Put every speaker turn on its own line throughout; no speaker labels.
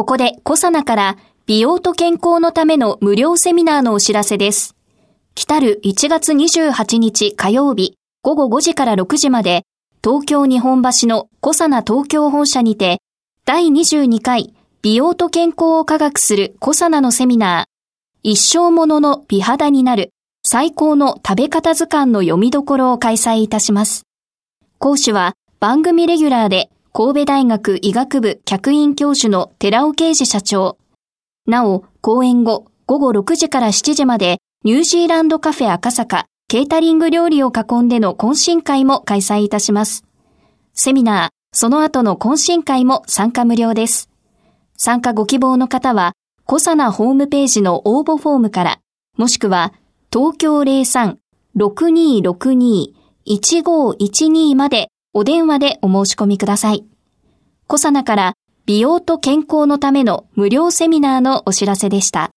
ここでコサナから美容と健康のための無料セミナーのお知らせです来る1月28日火曜日午後5時から6時まで東京日本橋のコサナ東京本社にて第22回美容と健康を科学するコサナのセミナー一生ものの美肌になる最高の食べ方図鑑の読みどころを開催いたします。講師は番組レギュラーで神戸大学医学部客員教授の寺尾啓治社長。なお、講演後午後6時から7時までニュージーランドカフェ赤坂ケータリング料理を囲んでの懇親会も開催いたします。セミナー、その後の懇親会も参加無料です。参加ご希望の方はコサナホームページの応募フォームから、もしくは東京03-6262-1512までお電話でお申し込みください。コサナから美容と健康のための無料セミナーのお知らせでした。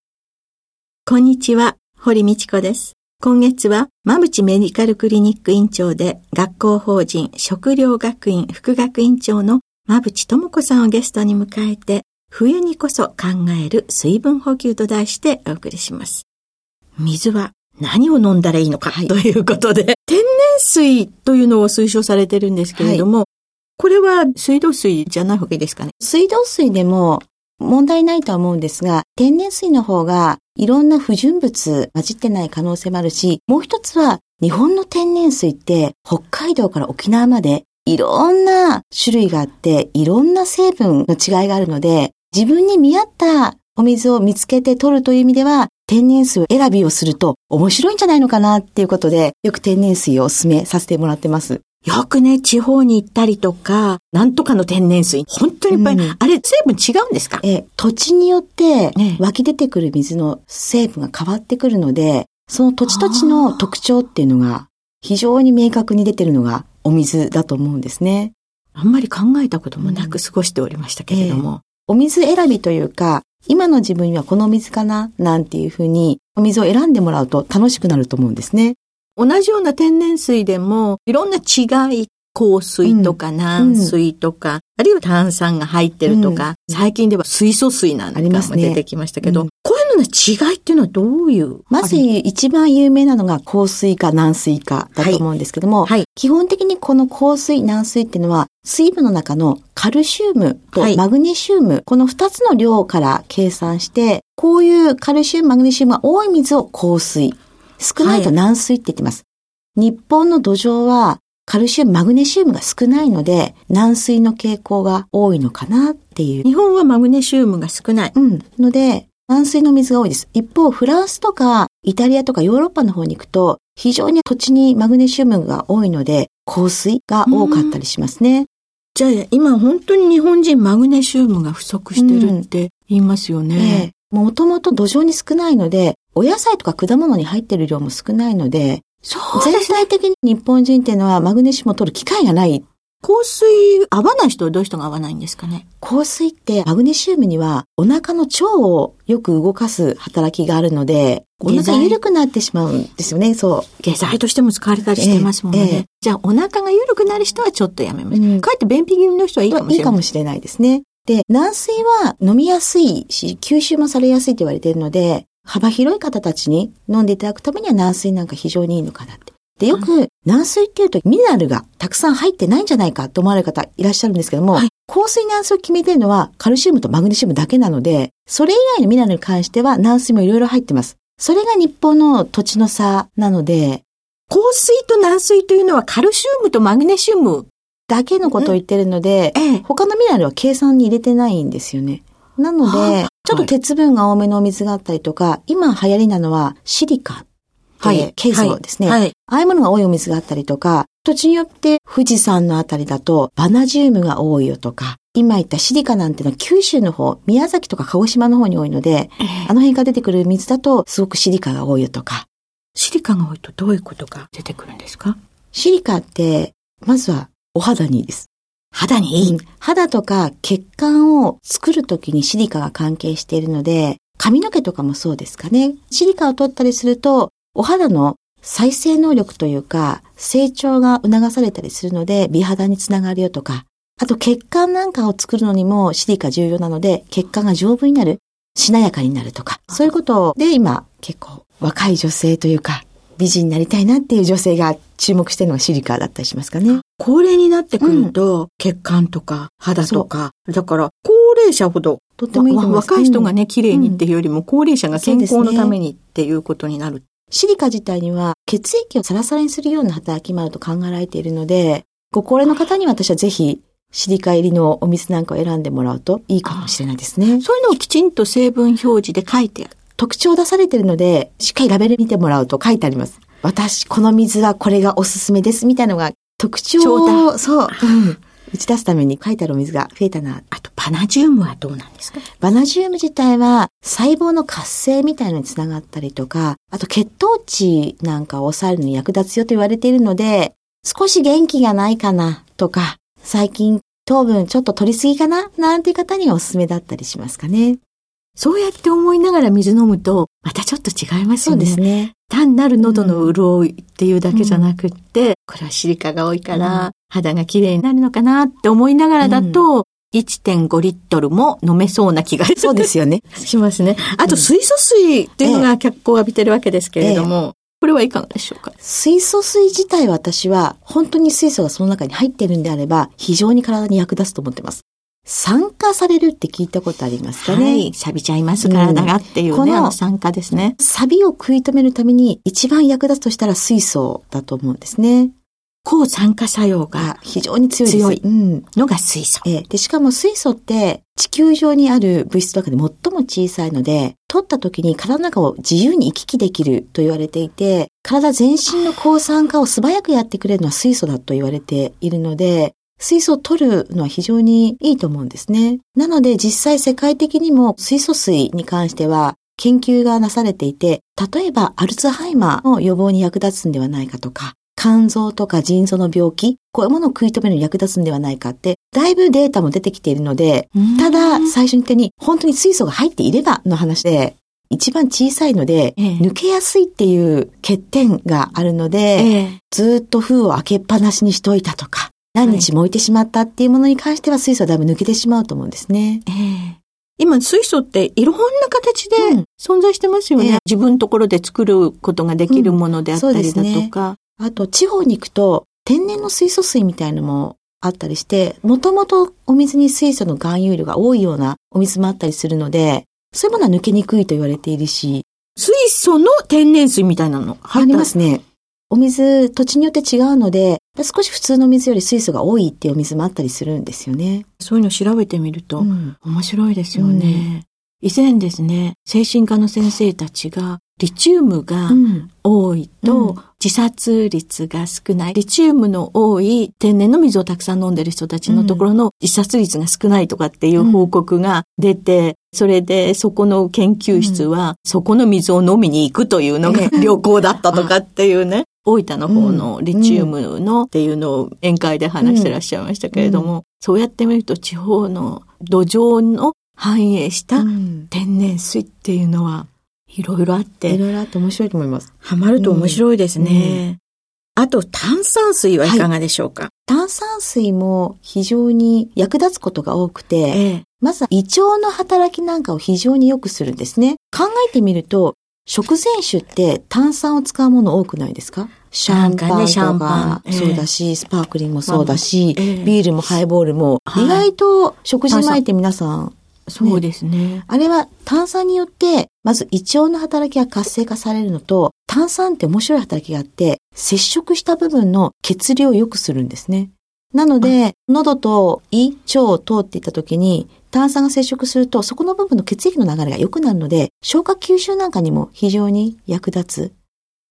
こんにちは、堀道子です。今月は、馬淵メディカルクリニック院長で、学校法人食料学院副学院長の馬淵智子さんをゲストに迎えて、冬にこそ考える水分補給と題してお送りします。水は何を飲んだらいいのか、はい、ということで、天 然水というのを推奨されてるんですけれども、はい、これは水道水じゃない方がいいですかね？
水道水でも問題ないとは思うんですが、天然水の方がいろんな不純物混じってない可能性もあるし、もう一つは日本の天然水って北海道から沖縄までいろんな種類があって、いろんな成分の違いがあるので、自分に見合ったお水を見つけて取るという意味では、天然水を選びをすると面白いんじゃないのかなっていうことで、よく天然水をお勧めさせてもらってます。
よくね、地方に行ったりとか、なんとかの天然水、本当にいっぱい、うん、あれ、成分違うんですか？
え、土地によって湧き出てくる水の成分が変わってくるので、その土地土地の特徴っていうのが、非常に明確に出てるのがお水だと思うんですね。
あんまり考えたこともなく過ごしておりましたけれども、
お水選びというか、今の自分にはこの水かななんていうふうに、お水を選んでもらうと楽しくなると思うんですね。
同じような天然水でも、いろんな違い、香水とか軟水とか、うん、あるいは炭酸が入ってるとか、うん、最近では水素水なんかも出てきましたけど、ねこういうのの違いっていうのはどういう
まず一番有名なのが香水か軟水かだと思うんですけども、はい。はい、基本的にこの香水、軟水っていうのは水分の中のカルシウムとマグネシウム、はい、この二つの量から計算して、こういうカルシウム、マグネシウムが多い水を香水、少ないと軟水って言ってます。日本の土壌はカルシウム、マグネシウムが少ないので、軟水の傾向が多いのかなっていう。
日本はマグネシウムが少ない。
うん。ので、軟水の水が多いです。一方、フランスとかイタリアとかヨーロッパの方に行くと、非常に土地にマグネシウムが多いので、香水が多かったりしますね。
じゃあ、今本当に日本人マグネシウムが不足してるって言いますよね。
もともと土壌に少ないので、お野菜とか果物に入ってる量も少ないので、全体的に日本人っていうのはマグネシウムを取る機会がない。
香水合わない人はどういう人が合わないんですかね？
香水ってマグネシウムにはお腹の腸をよく動かす働きがあるので、お腹緩くなってしまうんですよね、そ
う。下剤としても使われたりしてますもんね。ええじゃあお腹が緩くなる人はちょっとやめます。うん、かえって便秘気味の人はいいかもしれない。い
いかもしれないですね。で、軟水は飲みやすいし、吸収もされやすいと言われているので、幅広い方たちに飲んでいただくためには軟水なんか非常にいいのかなって。で、よく、軟水っていうとミネラルがたくさん入ってないんじゃないかと思われる方いらっしゃるんですけども、はい、香水軟水を決めてるのはカルシウムとマグネシウムだけなので、それ以外のミネラルに関しては軟水もいろいろ入ってます。それが日本の土地の差なので、
香水と軟水というのはカルシウムとマグネシウム
だけのことを言ってるので、うんええ、他のミネラルは計算に入れてないんですよね。なので、ちょっと鉄分が多めのお水があったりとか、今流行りなのはシリカはい、ケイ素ですね。はい。ああいうものが多いお水があったりとか、土地によって富士山のあたりだとバナジウムが多いよとか、今言ったシリカなんてのは九州の方、宮崎とか鹿児島の方に多いので、
ええ
あの辺から出てくる水だとすごくシリカが多いよとか。
シリカが多いとどういうことが出てくるんですか？
シリカって、まずはお肌にいいです。
肌にいい。
うん肌とか血管を作るときにシリカが関係しているので、髪の毛とかもそうですかね。シリカを取ったりすると、お肌の再生能力というか、成長が促されたりするので、美肌につながるよとか、あと血管なんかを作るのにもシリカ重要なので、血管が丈夫になる、しなやかになるとか、そういうことで今結構若い女性というか、美人になりたいなっていう女性が注目してるのがシリカだったりしますかね。
高齢になってくると、血管とか肌とか、だから高齢者ほど、
とってもいい。
若い人が
うん
ね、綺麗にっていうよりも、高齢者が健康のためにっていうことになる。
シリカ自体には血液をサラサラにするような働きもあると考えられているので、ご高齢の方には私はぜひシリカ入りのお水なんかを選んでもらうといいかもしれないですね。
そういうのをきちんと成分表示で書いてある。
特徴を出されているので、しっかりラベル見てもらうと書いてあります。私、この水はこれがおすすめですみたいなのが特徴
徴
を、そう、うん打ち出すために書いてあるお水が増えたな。
あと、パナジウムはどうなんですか？
バナジウム自体は細胞の活性みたいのにつながったりとか、あと血糖値なんかを抑えるのに役立つよと言われているので、少し元気がないかなとか、最近糖分ちょっと取りすぎかななんていう方にはおすすめだったりしますかね。
そうやって思いながら水飲むと、またちょっと違いますよね。
ね。
単なる喉の潤いっていうだけじゃなくって、これはシリカが多いから、
うん
肌が綺麗になるのかなって思いながらだと、1.5リットルも飲めそうな気が
そうですよね。
しますね。あと、水素水っていうのが脚光を浴びてるわけですけれども、これはいかがでしょうか？
水素水自体は私は本当に水素がその中に入ってるんであれば非常に体に役立つと思ってます。酸化されるって聞いたことありますかね、
はい。錆びちゃいます、体がっていうね、
この
あの酸化ですね。
錆びを食い止めるために一番役立つとしたら水素だと思うんですね。
抗酸化作用
が
が
非常に強い。
強い
うん。
のが水素。
ええで、しかも水素って地球上にある物質の中で最も小さいので、取った時に体の中を自由に行き来できると言われていて、体全身の抗酸化を素早くやってくれるのは水素だと言われているので、水素を取るのは非常にいいと思うんですね。なので実際世界的にも水素水に関しては研究がなされていて、例えばアルツハイマーの予防に役立つんではないかとか、肝臓とか腎臓の病気、こういうものを食い止めるのに役立つんではないかって、だいぶデータも出てきているので、ただ、最初に言ったように、本当に水素が入っていればの話で、一番小さいので、
ええ。
抜けやすいっていう欠点があるので、
ええ。
ずーっと封を開けっぱなしにしといたとか、何日も置いてしまったっていうものに関しては水素はだいぶ抜けてしまうと思うんですね。
ええ今、水素っていろんな形で
うん
存在してますよね。
ええ
自分のところで作ることができるものであったりだ
ですね
とか。
あと、地方に行くと、天然の水素水みたいのもあったりして、もともとお水に水素の含有量が多いようなお水もあったりするので、そういうものは抜けにくいと言われているし、
水素の天然水みたいなの？
ありますね。お水、土地によって違うので、少し普通の水より水素が多いっていうお水もあったりするんですよね。
そういうの調べてみると、
うん
面白いですよね。以前ですね、精神科の先生たちが、リチウムが
うん
多いと、
うん
自殺率が少ない。リチウムの多い天然の水をたくさん飲んでる人たちのところの自殺率が少ないとかっていう報告が出て、それでそこの研究室は、そこの水を飲みに行くというのが
え え
旅行だったとかっていうね。大分の方のリチウムのっていうのを宴会で話してらっしゃいましたけれども、そうやって見ると地方の土壌の反映した
うん
天然水っていうのはいろいろあっ
い
て、
ろいろあって面白いと思います。
ハマると面白いですね。あと、炭酸水はいかがでしょうか、
炭酸水も非常に役立つことが多くて、
ええ。
まずは胃腸の働きなんかを非常に良くするんですね。考えてみると、食前酒って炭酸を使うもの多くないですか？シャンパンと
か。ねシャンパ
か
ン、ええ
そうだし、スパークリングもそうだし、
ええ。
ビールもハイボールも、
はい。
意外と食事前って皆さん、
そうですね。
あれは炭酸によって、まず胃腸の働きが活性化されるのと、炭酸って面白い働きがあって、接触した部分の血流を良くするんですね。なので、喉と胃、腸を通っていった時に、炭酸が接触すると、そこの部分の血液の流れが良くなるので、消化吸収なんかにも非常に役立つ。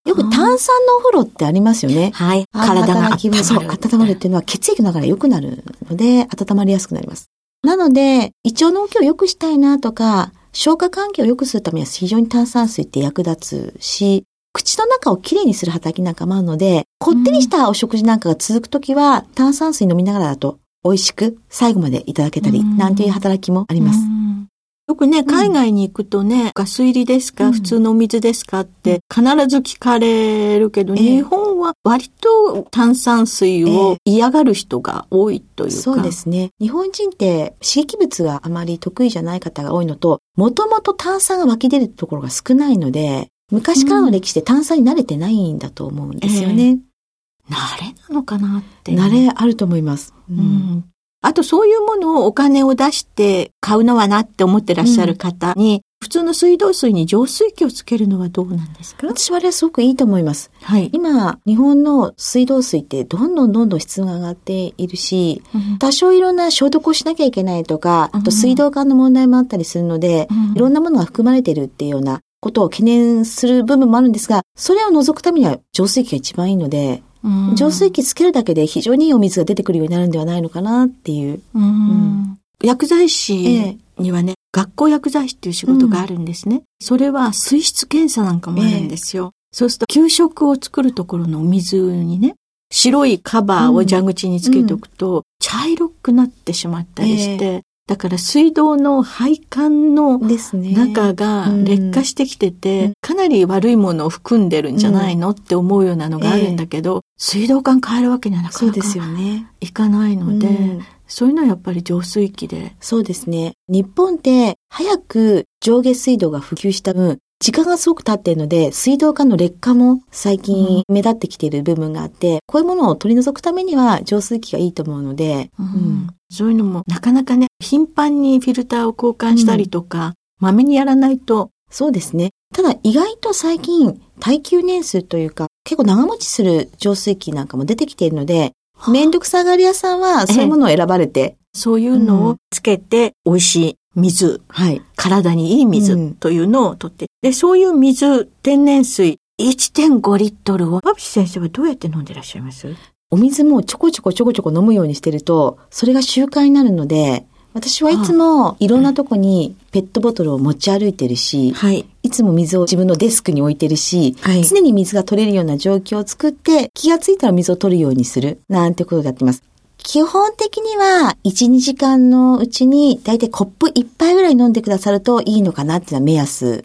よく炭酸のお風呂ってありますよね。
はい。
あ
体が温まる。
温まるっていうのは血液の流れが良くなる。ので、温まりやすくなります。なので、胃腸の動きを良くしたいなとか、消化環境を良くする。ためには非常に炭酸水って役立つし、口の中をきれいにする働きなんかもあるので、こってりしたお食事なんかが続くときは、炭酸水飲みながらだと美味しく最後までいただけたり、なんていう働きもあります。
よくね、海外に行くとね、ガス入りですか、うん、普通のお水ですかって必ず聞かれるけど、えー、日本は割と炭酸水を嫌がる人が多いというか、えー、
そうですね。日本人って刺激物があまり得意じゃない方が多いのと、もともと炭酸が湧き出るところが少ないので、昔からの歴史で炭酸に慣れてないんだと思うんですよね。えー
慣れなのかなって。
慣れあると思います。
うん。あとそういうものをお金を出して買うのはなって思ってらっしゃる方に、うん、普通の水道水に浄水器をつけるのはどうなんですか？
私はあれはすごくいいと思います。
はい。
今、日本の水道水ってどんどんどんどん質が上がっているし、うん、多少いろんな消毒をしなきゃいけないとか、あと水道管の問題もあったりするので、うん、いろんなものが含まれているっていうようなことを懸念する部分もあるんですが、それを除くためには浄水器が一番いいので、浄水器つけるだけで非常にいいお水が出てくるようになるんではないのかなっていう。う
ん、薬剤師にはね、学校薬剤師っていう仕事があるんですね。うん、それは水質検査なんかもあるんですよ。えー、そうすると給食を作るところのお水にね、白いカバーを蛇口につけておくと、茶色くなってしまったりして、えーだから水道の配管の中が劣化してきてて、ねかなり悪いものを含んでるんじゃないの、って思うようなのがあるんだけど、えー、水道管変えるわけにはなかなかいかないので、そういうのはやっぱり浄水器で。
そうですね。日本って早く上下水道が普及した分、時間がすごく経っているので、水道管の劣化も最近目立ってきている部分があって、うん、こういうものを取り除くためには浄水器がいいと思うので、
うん、そういうのもなかなかね、頻繁にフィルターを交換したりとか、ま、め、にやらないと。
そうですね。ただ意外と最近耐久年数というか、結構長持ちする浄水器なんかも出てきているので、めんどくさがり屋さんはそういうものを選ばれて。
そういうのをつけて美味しい水、はい、体にいい水というのを取って、で、そういう水、天然水、1.5リットルを、パピ先生はどうやって飲んでらっしゃいます？
お水もちょこちょこちょこちょこ飲むようにしてると、それが習慣になるので、私はいつもいろんなとこにペットボトルを持ち歩いてるし、はい、いつも水を自分のデスクに置いてるし、はい、常に水が取れるような状況を作って、気がついたら水を取るようにする、なんてことをやってます。基本的には、1、2時間のうちに、だいたいコップ1杯ぐらい飲んでくださるといいのかなっていうのは目安。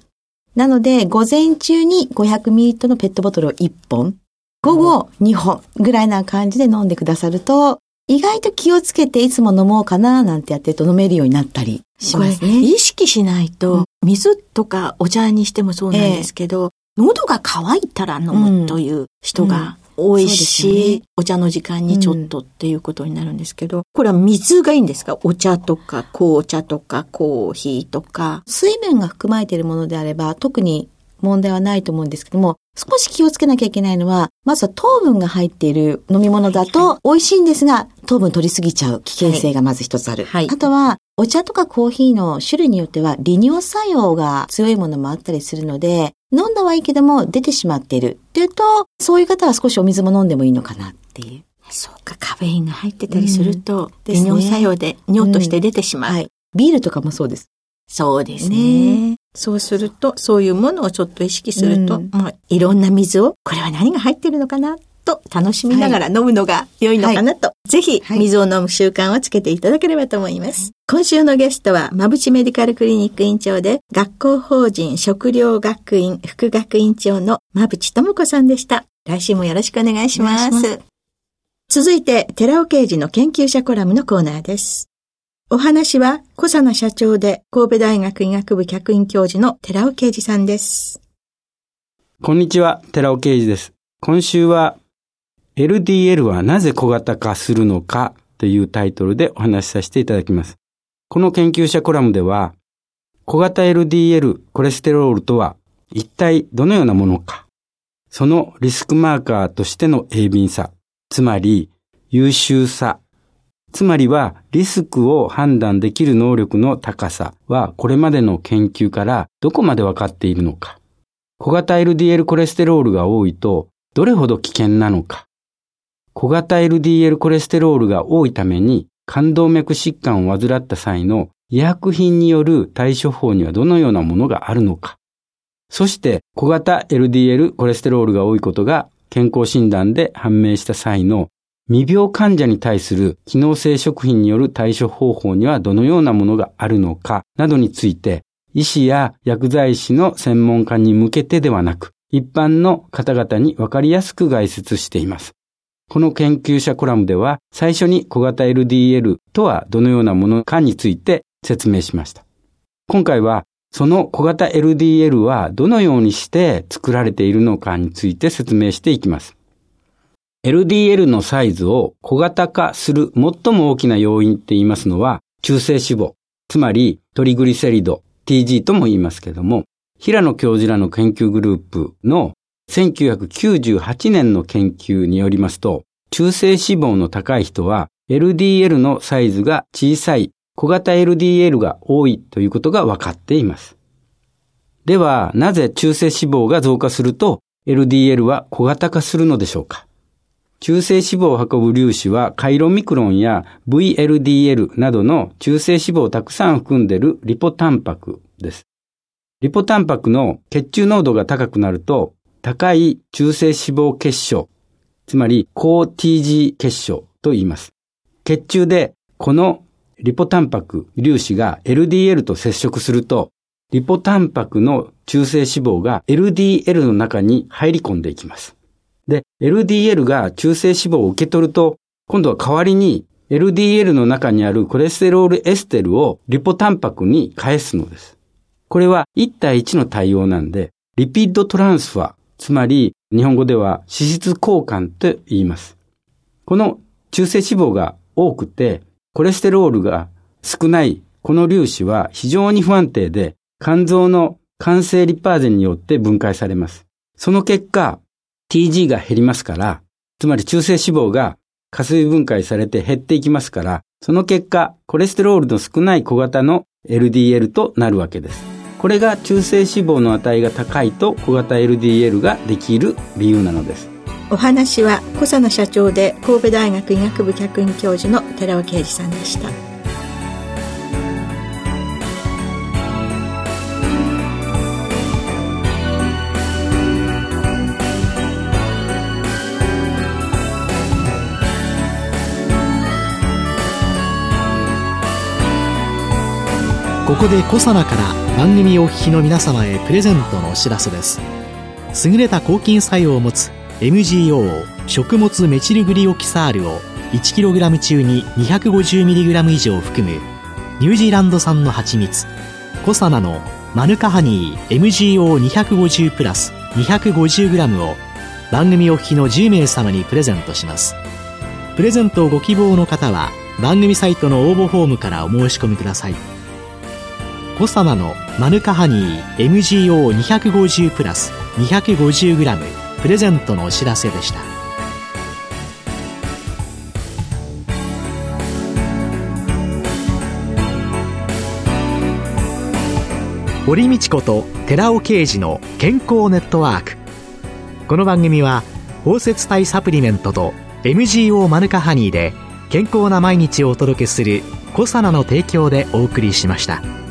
なので、午前中に 500ml のペットボトルを1本、午後2本ぐらいな感じで飲んでくださると、意外と気をつけていつも飲もうかななんてやってると飲めるようになったりしますね。
意識しないと、水とかお茶にしてもそうなんですけど、えー、喉が渇いたら飲むという人が多いし、ね、お茶の時間にちょっとっていうことになるんですけど、うん、これは水がいいんですか？お茶とか紅茶とかコーヒーとか。
水分が含まれているものであれば、特に問題はないと思うんですけども、少し気をつけなきゃいけないのは、まずは糖分が入っている飲み物だと美味しいんですが、糖分取りすぎちゃう。危険性がまず一つある。はい、あとは、お茶とかコーヒーの種類によっては利尿作用が強いものもあったりするので、飲んだはいいけども出てしまっているっていうと、そういう方は少しお水も飲んでもいいのかなっていう。
そうか、カフェインが入ってたりすると、うん、利尿作用で尿として出てしまう、うんはい。
ビールとかもそうです。
そうですね。そうすると、そういうものをちょっと意識すると、うん、まあ、いろんな水を、これは何が入ってるのかなと楽しみながら飲むのが良いのかなと、はい、ぜひ水を飲む習慣をつけていただければと思います。はい、今週のゲストは、まぶちメディカルクリニック院長で、学校法人食料学院副学院長のまぶちともこさんでした。来週もよろしくお願いします。ます続いて、寺尾刑事の研究者コラムのコーナーです。お話は、小佐奈社長で神戸大学医学部客員教授の寺尾啓二さんです。
こんにちは、寺尾啓二です。今週は、LDL はなぜ小型化するのかというタイトルでお話しさせていただきます。この研究者コラムでは、小型 LDL コレステロールとは一体どのようなものか、そのリスクマーカーとしての鋭敏さ、つまり優秀さつまりはリスクを判断できる能力の高さはこれまでの研究からどこまでわかっているのか。小型 LDL コレステロールが多いとどれほど危険なのか。小型 LDL コレステロールが多いために冠動脈疾患を患った際の医薬品による対処法にはどのようなものがあるのか。そして小型 LDL コレステロールが多いことが健康診断で判明した際の未病患者に対する機能性食品による対処方法にはどのようなものがあるのかなどについて医師や薬剤師の専門家に向けてではなく一般の方々にわかりやすく概説しています。この研究者コラムでは最初に小型 LDL とはどのようなものかについて説明しました。今回はその小型 LDL はどのようにして作られているのかについて説明していきます。LDL のサイズを小型化する最も大きな要因って言いますのは中性脂肪、つまりトリグリセリド、TG とも言いますけども、平野教授らの研究グループの1998年の研究によりますと、中性脂肪の高い人は LDL のサイズが小さい小型 LDL が多いということが分かっています。では、なぜ中性脂肪が増加すると LDL は小型化するのでしょうか？中性脂肪を運ぶ粒子はカイロミクロンや VLDL などの中性脂肪をたくさん含んでいるリポタンパクです。リポタンパクの血中濃度が高くなると高い中性脂肪結晶、つまり高 TG 結晶と言います。血中でこのリポタンパク粒子が LDL と接触すると、リポタンパクの中性脂肪が LDL の中に入り込んでいきます。で、LDL が中性脂肪を受け取ると、今度は代わりに LDL の中にあるコレステロールエステルをリポタンパクに返すのです。これは1対1の対応なんで、リピッドトランスファー、つまり日本語では脂質交換と言います。この中性脂肪が多くてコレステロールが少ないこの粒子は非常に不安定で、肝臓の肝性リパーゼによって分解されます。その結果、TG が減りますから、つまり中性脂肪が加水分解されて減っていきますから、その結果、コレステロールの少ない小型の LDL となるわけです。これが中性脂肪の値が高いと小型 LDL ができる理由なのです。
お話は小佐野社長で神戸大学医学部客員教授の寺尾啓二さんでした
ここで小佐奈から番組お聞きの皆様へプレゼントのお知らせです。優れた抗菌作用を持つ MGO 食物メチルグリオキサールを 1kg 中に 250mg 以上含むニュージーランド産の蜂蜜コサナのマヌカハニー MGO250 プラス 250g を番組お聞きの10名様にプレゼントします。プレゼントをご希望の方は番組サイトの応募フォームからお申し込みください。コサナのマヌカハニー MGO250 プラス 250g プレゼントのお知らせでした堀道子と寺尾啓二の健康ネットワークこの番組は包摂体サプリメントと MGO マヌカハニーで健康な毎日をお届けするコサナの提供でお送りしました。